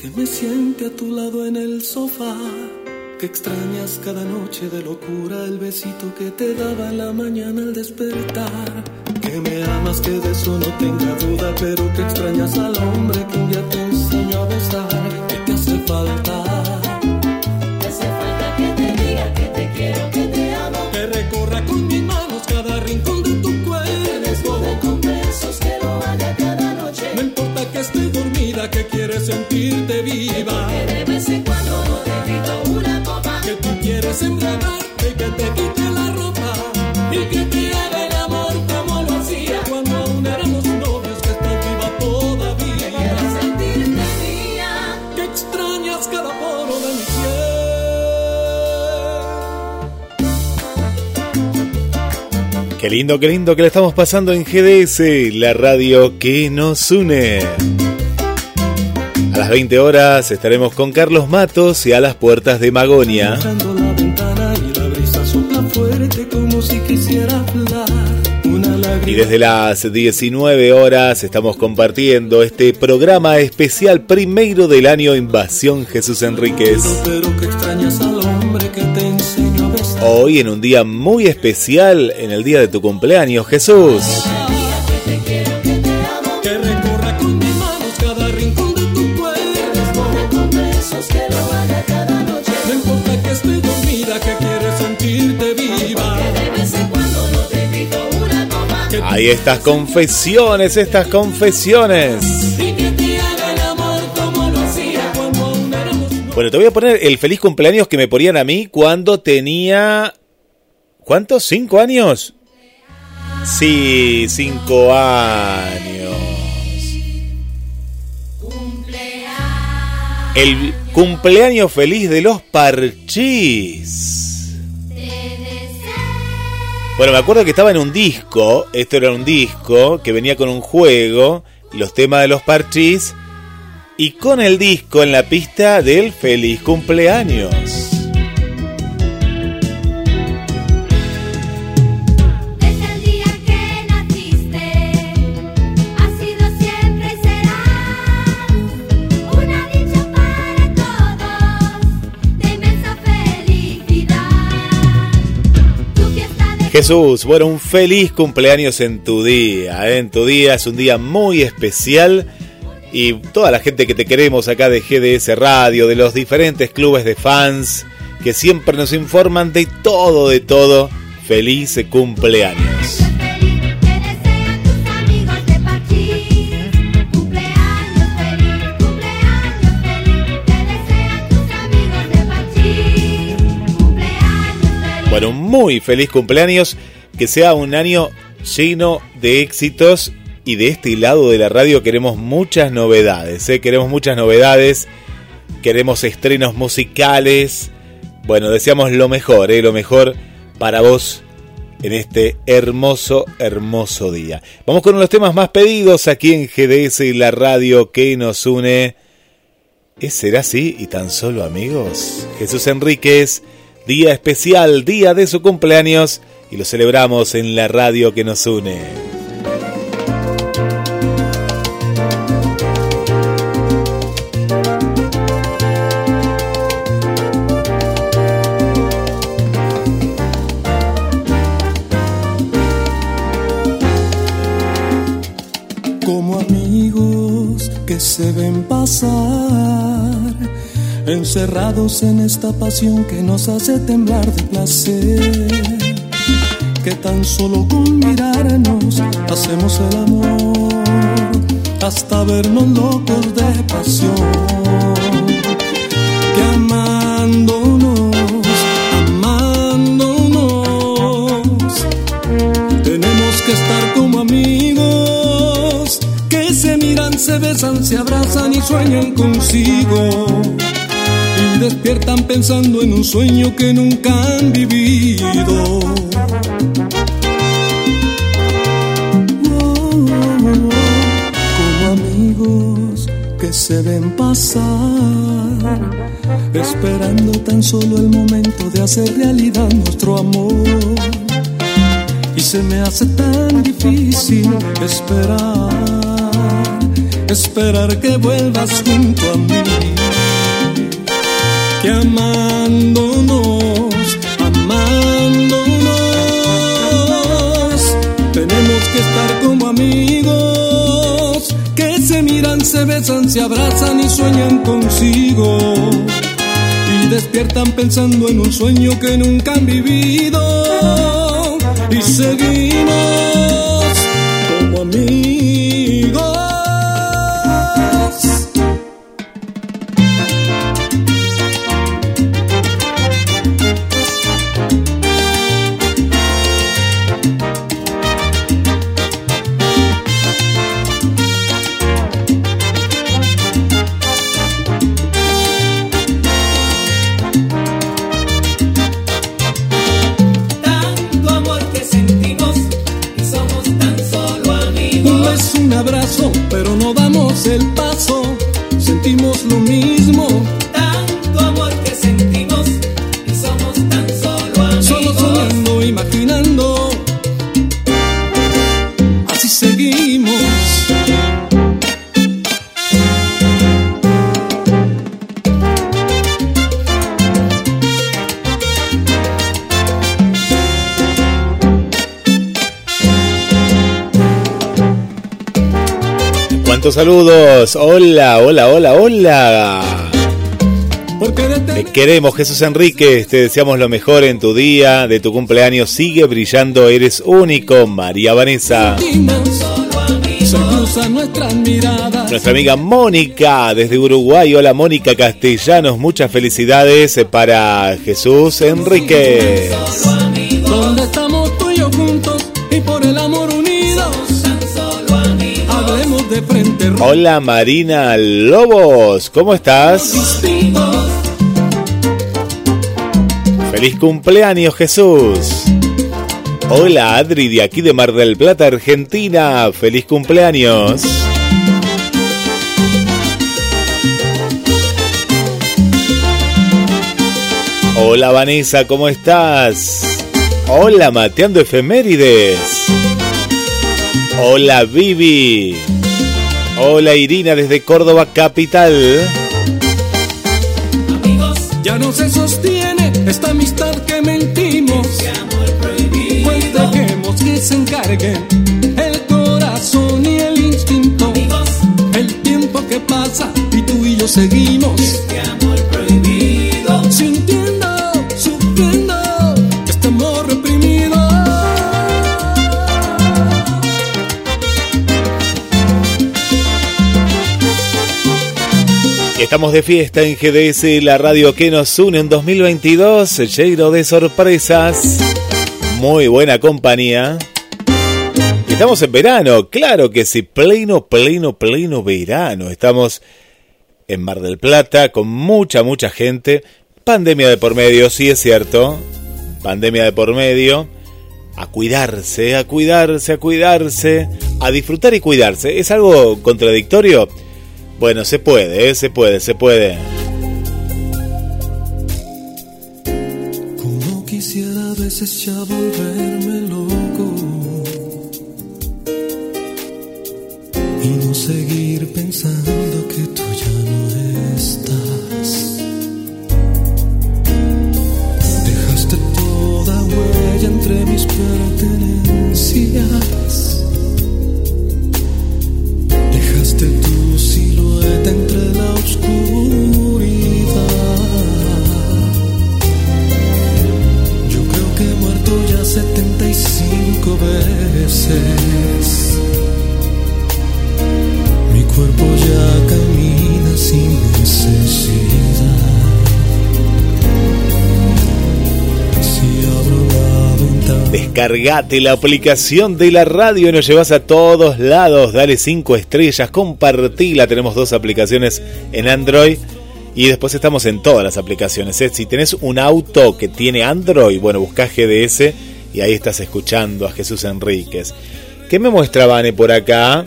que me siente a tu lado en el sofá. Que extrañas cada noche de locura el besito que te daba en la mañana al despertar. Que me amas, que de eso no tenga duda, pero que extrañas al hombre que un día te enseñó a besar. Que te hace falta. Que que quieres sentirte viva. Que de vez en cuando no te grito una copa. Que tú quieres embriagarte, que te quite la ropa. Y que te haga el amor como lo hacía. Cuando aún éramos novios, que estás viva todavía. Quieres sentirte mía. Que extrañas cada poro de mi piel. Qué lindo, qué lindo que le estamos pasando en GDS, la radio que nos une. A las 20 horas estaremos con Carlos Matos y a las puertas de Magonia. Cerrando la ventana y la brisa sopla fuerte como si quisiera hablar. Una lágrima Y desde las 19 horas estamos compartiendo este programa especial primero del año Invasión Jesús Enríquez. Hoy en un día muy especial, en el día de tu cumpleaños, Jesús. Hacía. cuando aún éramos novios. Bueno, te voy a poner el feliz cumpleaños que me ponían a mí cuando tenía... ¿Cuántos? ¿Cinco años? Sí, cinco años. El cumpleaños feliz de los parchís. Bueno, me acuerdo que estaba en un disco, esto era un disco que venía con un juego, los temas de los parchís, y con el disco en la pista del feliz cumpleaños. Jesús, bueno, un feliz cumpleaños en tu día, ¿eh? en tu día es un día muy especial y toda la gente que te queremos acá de GDS Radio, de los diferentes clubes de fans que siempre nos informan de todo, de todo, feliz cumpleaños. Un muy feliz cumpleaños, que sea un año lleno de éxitos y de este lado de la radio queremos muchas novedades, ¿eh? queremos muchas novedades, queremos estrenos musicales, bueno, deseamos lo mejor, ¿eh? lo mejor para vos en este hermoso, hermoso día. Vamos con los temas más pedidos aquí en GDS y la radio que nos une. ¿Es será así y tan solo amigos? Jesús Enríquez, día especial, día de su cumpleaños y lo celebramos en la radio que nos une. Encerrados en esta pasión que nos hace temblar de placer, que tan solo con mirarnos hacemos el amor, hasta vernos locos de pasión, que amándonos, amándonos, tenemos que estar como amigos que se miran, se besan, se abrazan y sueñan consigo. Despiertan pensando en un sueño que nunca han vivido. Oh, como amigos que se ven pasar, esperando tan solo el momento de hacer realidad nuestro amor y se me hace tan difícil esperar esperar que vuelvas junto a mí. Que amándonos, amándonos, tenemos que estar como amigos, que se miran, se besan, se abrazan y sueñan consigo. Y despiertan pensando en un sueño que nunca han vivido. Y seguimos abrazo, pero ¿Cuántos saludos? Hola, hola, hola, hola. Te queremos, Jesús Enríquez. Te deseamos lo mejor en tu día, de tu cumpleaños. Sigue brillando, eres único. María Vanessa. Nuestra amiga Mónica desde Uruguay. Hola Mónica Castellanos. Muchas felicidades para Jesús Enríquez. Donde estamos Hola Marina Lobos. ¿Cómo estás? Feliz cumpleaños Jesús. Hola Adri de aquí de Mar del Plata, Argentina. Feliz cumpleaños. Hola Vanessa, ¿cómo estás? Hola Mateando Efemérides. Hola Vivi. Hola Irina desde Córdoba Capital. Ya no se sostiene esta amistad que mentimos. Pues dejemos que se encarguen el corazón y el instinto. El tiempo que pasa y tú y yo seguimos. Sintiendo, Estamos de fiesta en GDS, la radio que nos une en 2022, lleno de sorpresas, muy buena compañía. Estamos en verano, claro que sí, pleno, pleno, pleno verano. Estamos en Mar del Plata con mucha, mucha gente. Pandemia de por medio, sí es cierto. Pandemia de por medio. A cuidarse, a cuidarse, a cuidarse. A disfrutar y cuidarse. ¿Es algo contradictorio? Bueno, se puede, ¿eh? se puede, se puede. Como quisiera a veces ya volverme loco y no seguir pensando que tú ya no estás. Dejaste toda huella entre mis pertenencias. Descargate la aplicación de la radio y nos llevas a todos lados. Dale 5 estrellas, compartila. Tenemos dos aplicaciones en Android y después estamos en todas las aplicaciones. ¿eh? Si tenés un auto que tiene Android, bueno, buscá GDS y ahí estás escuchando a Jesús Enríquez. ¿Qué me muestra Vane por acá?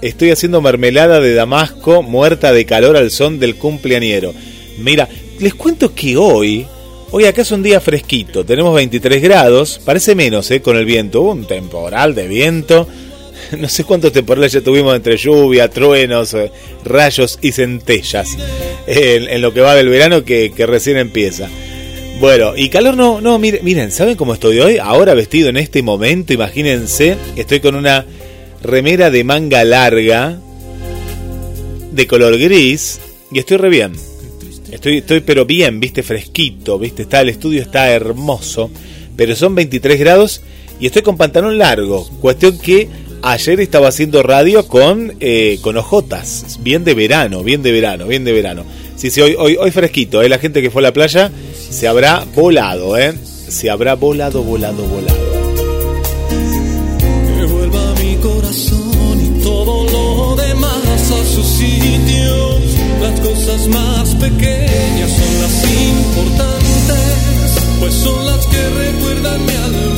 Estoy haciendo mermelada de damasco muerta de calor al son del cumpleañero. Mira, les cuento que hoy, hoy acá es un día fresquito, tenemos 23 grados, parece menos ¿eh? con el viento, Hubo un temporal de viento, no sé cuántos temporales ya tuvimos entre lluvia, truenos, eh, rayos y centellas en, en lo que va del verano que, que recién empieza. Bueno, y calor no, no, miren, miren, ¿saben cómo estoy hoy? Ahora vestido en este momento, imagínense, estoy con una remera de manga larga, de color gris, y estoy re bien. Estoy, estoy pero bien, viste, fresquito, viste, está, el estudio está hermoso, pero son 23 grados y estoy con pantalón largo. Cuestión que ayer estaba haciendo radio con, eh, con ojotas, bien de verano, bien de verano, bien de verano. Sí, sí, hoy, hoy, hoy fresquito, ¿eh? la gente que fue a la playa se habrá volado, ¿eh? Se habrá volado, volado, volado. Que vuelva mi corazón y todo lo demás a su. Más pequeñas son las importantes, pues son las que recuerdan mi alma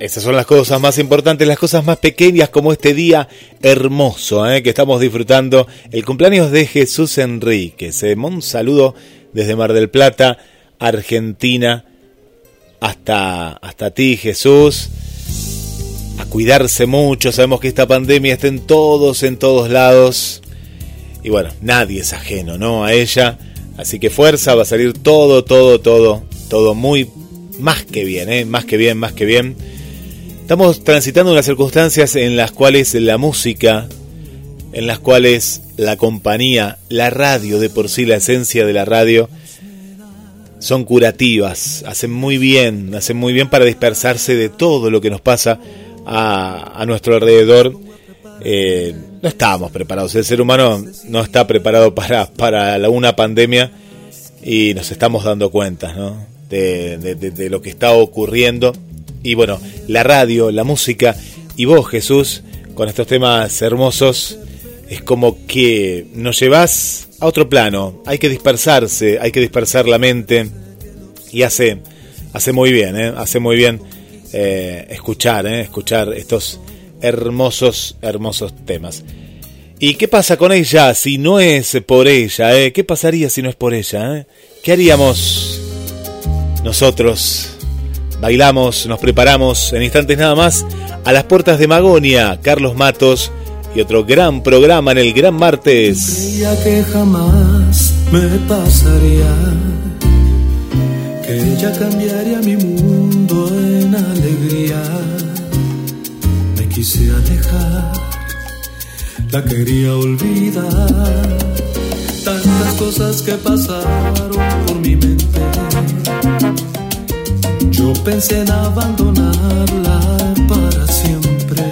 Esas son las cosas más importantes, las cosas más pequeñas como este día hermoso ¿eh? que estamos disfrutando, el cumpleaños de Jesús Enríquez. ¿eh? Un saludo desde Mar del Plata, Argentina, hasta, hasta ti Jesús. A cuidarse mucho, sabemos que esta pandemia está en todos, en todos lados. Y bueno, nadie es ajeno, ¿no? A ella. Así que fuerza, va a salir todo, todo, todo, todo muy, más que bien, ¿eh? Más que bien, más que bien. Estamos transitando unas circunstancias en las cuales la música, en las cuales la compañía, la radio de por sí, la esencia de la radio, son curativas, hacen muy bien, hacen muy bien para dispersarse de todo lo que nos pasa a, a nuestro alrededor. Eh, no estábamos preparados, el ser humano no está preparado para, para la- una pandemia y nos estamos dando cuenta ¿no? de, de- de- de lo que está ocurriendo. Y bueno, la radio, la música y vos Jesús, con estos temas hermosos, es como que nos llevas a otro plano. Hay que dispersarse, hay que dispersar la mente y hace, hace muy bien, ¿eh? hace muy bien eh, escuchar, ¿eh? escuchar estos hermosos, hermosos temas. ¿Y qué pasa con ella si no es por ella? ¿eh? ¿Qué pasaría si no es por ella? eh? ¿Qué haríamos nosotros? Bailamos, nos preparamos en instantes nada más a las puertas de Magonia, Carlos Matos y otro gran programa en el Gran Martes. Creía que jamás me pasaría, que ella cambiaría mi mundo en alegría. Me quise alejar, la quería olvidar. Tantas cosas que pasaron por mi mente. Yo pensé en abandonarla para siempre.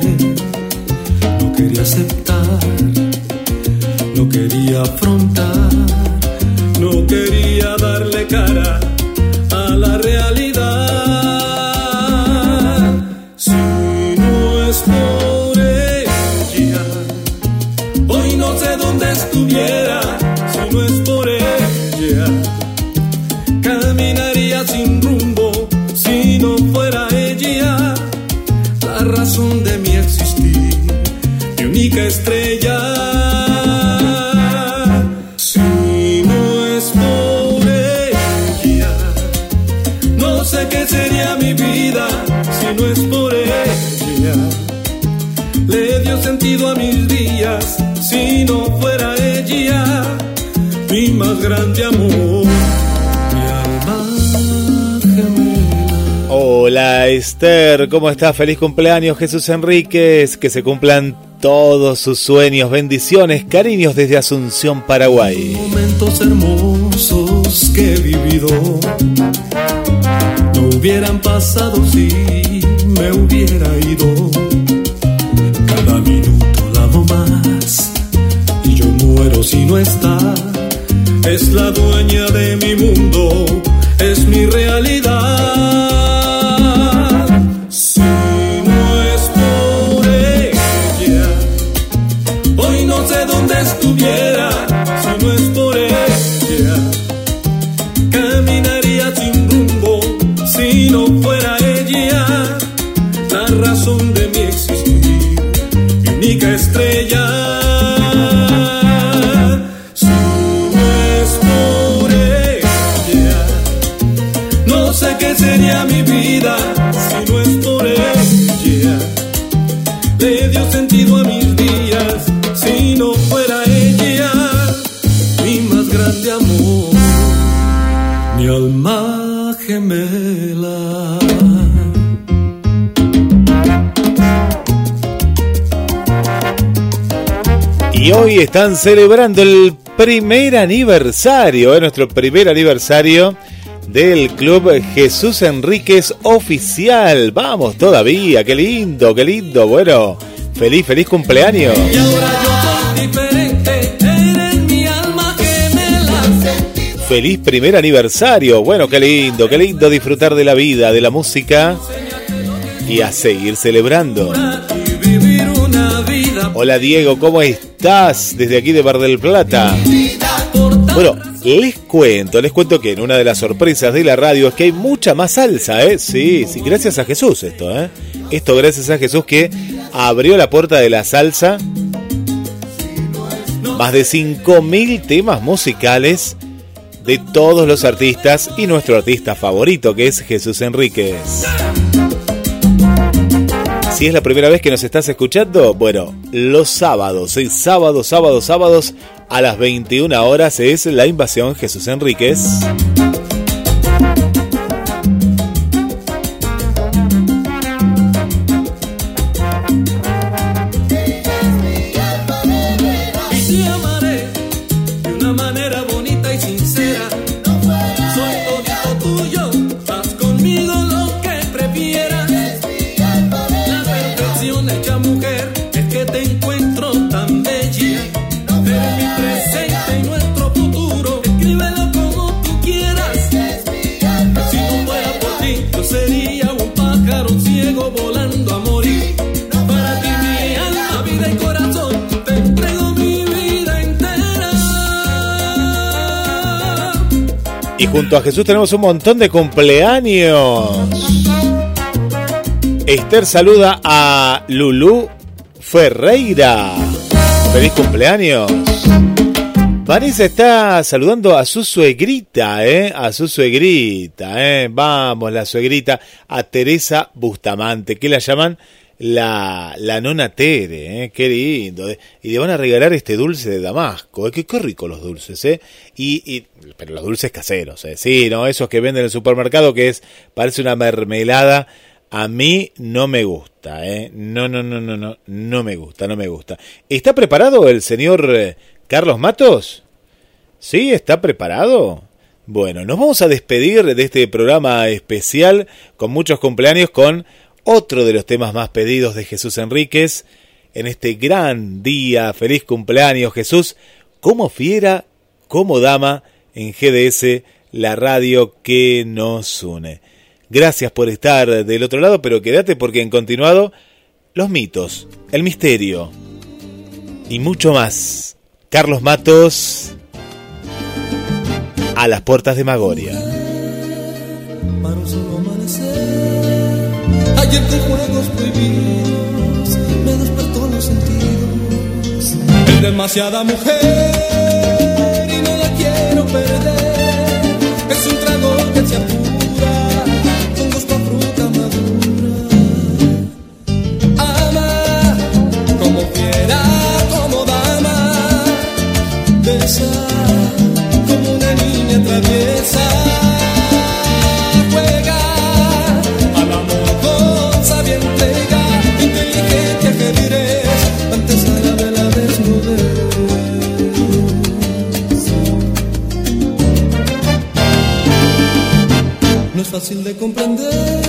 No quería aceptar no quería afrontar, no quería darle cara a la realidad. Esther, ¿cómo estás? Feliz cumpleaños Jesús Enríquez, que se cumplan todos sus sueños, bendiciones, cariños desde Asunción, Paraguay. Momentos hermosos que he vivido no hubieran pasado si me hubiera ido. Cada minuto la amo más y yo muero si no está. Es la dueña de mi mundo, es mi realidad. Razón de mi existir, mi única estrella. Hoy están celebrando el primer aniversario, ¿eh? nuestro primer aniversario del Club Jesús Enríquez Oficial. Vamos todavía, qué lindo, qué lindo. Bueno, feliz, feliz cumpleaños. Y ahora yo soy diferente, eres mi alma gemela. Feliz primer aniversario. Bueno, qué lindo, qué lindo disfrutar de la vida, de la música y a seguir celebrando. Hola Diego, ¿cómo estás? Desde aquí de Bar del Plata. Bueno, les cuento, les cuento que en una de las sorpresas de la radio es que hay mucha más salsa, ¿eh? Sí, sí, gracias a Jesús esto, ¿eh? Esto gracias a Jesús que abrió la puerta de la salsa. Más de 5.000 temas musicales de todos los artistas y nuestro artista favorito que es Jesús Enríquez. Si es la primera vez que nos estás escuchando, bueno, los sábados, ¿sí? sábados, sábados, sábados, a las 21 horas es la invasión Jesús Enríquez. Y junto a Jesús tenemos un montón de cumpleaños. Esther saluda a Lulú Ferreira. Feliz cumpleaños. Vanessa está saludando a su suegrita, ¿eh? A su suegrita, ¿eh? Vamos, la suegrita. A Teresa Bustamante, que la llaman la, la nona Tere, ¿eh? Qué lindo. ¿eh? Y le van a regalar este dulce de Damasco, ¿eh? Qué, qué rico los dulces, ¿eh? Y, y, pero los dulces caseros, ¿eh? Sí, no, esos que venden en el supermercado que es, parece una mermelada. A mí no me gusta, ¿eh? No, no, no, no, no, no me gusta, no me gusta. ¿Está preparado el señor eh, Carlos Matos? ¿Sí? ¿Está preparado? Bueno, nos vamos a despedir de este programa especial con muchos cumpleaños con otro de los temas más pedidos de Jesús Enríquez en este gran día. Feliz cumpleaños Jesús, como fiera, como dama en GDS, la radio que nos une. Gracias por estar del otro lado, pero quédate porque en continuado los mitos, el misterio y mucho más. Carlos Matos a las puertas de Magoria. Ayer con juegos prohibidos me despertó los sentidos. Es demasiada mujer comprender.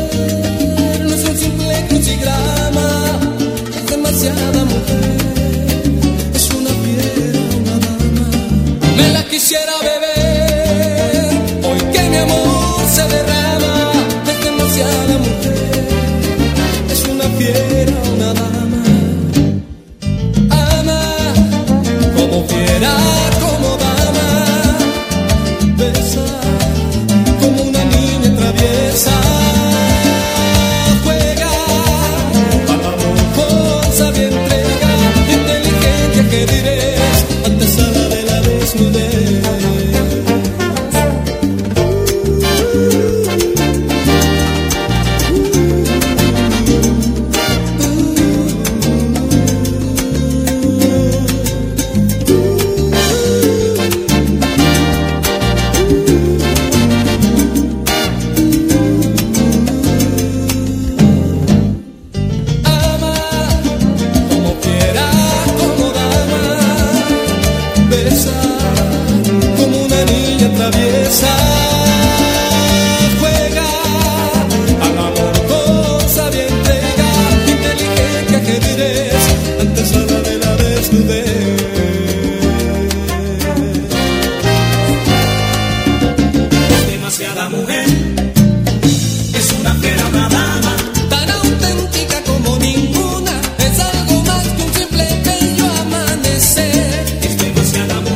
sea.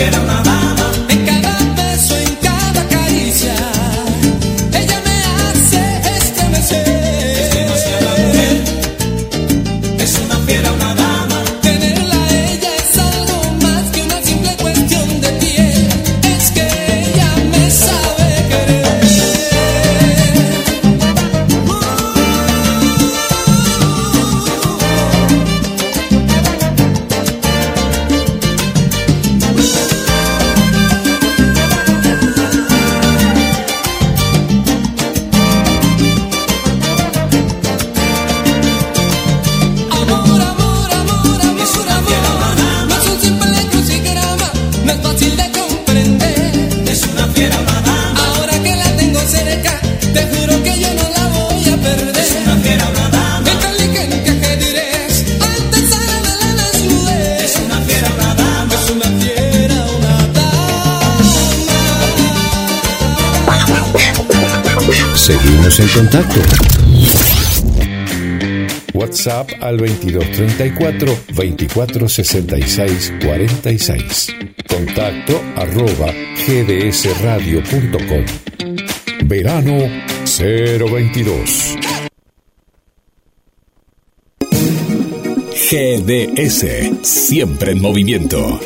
quero nadar. Ponnos en contacto. WhatsApp al 2234 2466 46. Contacto arroba gdsradio.com. Verano 022. GDS, siempre en movimiento.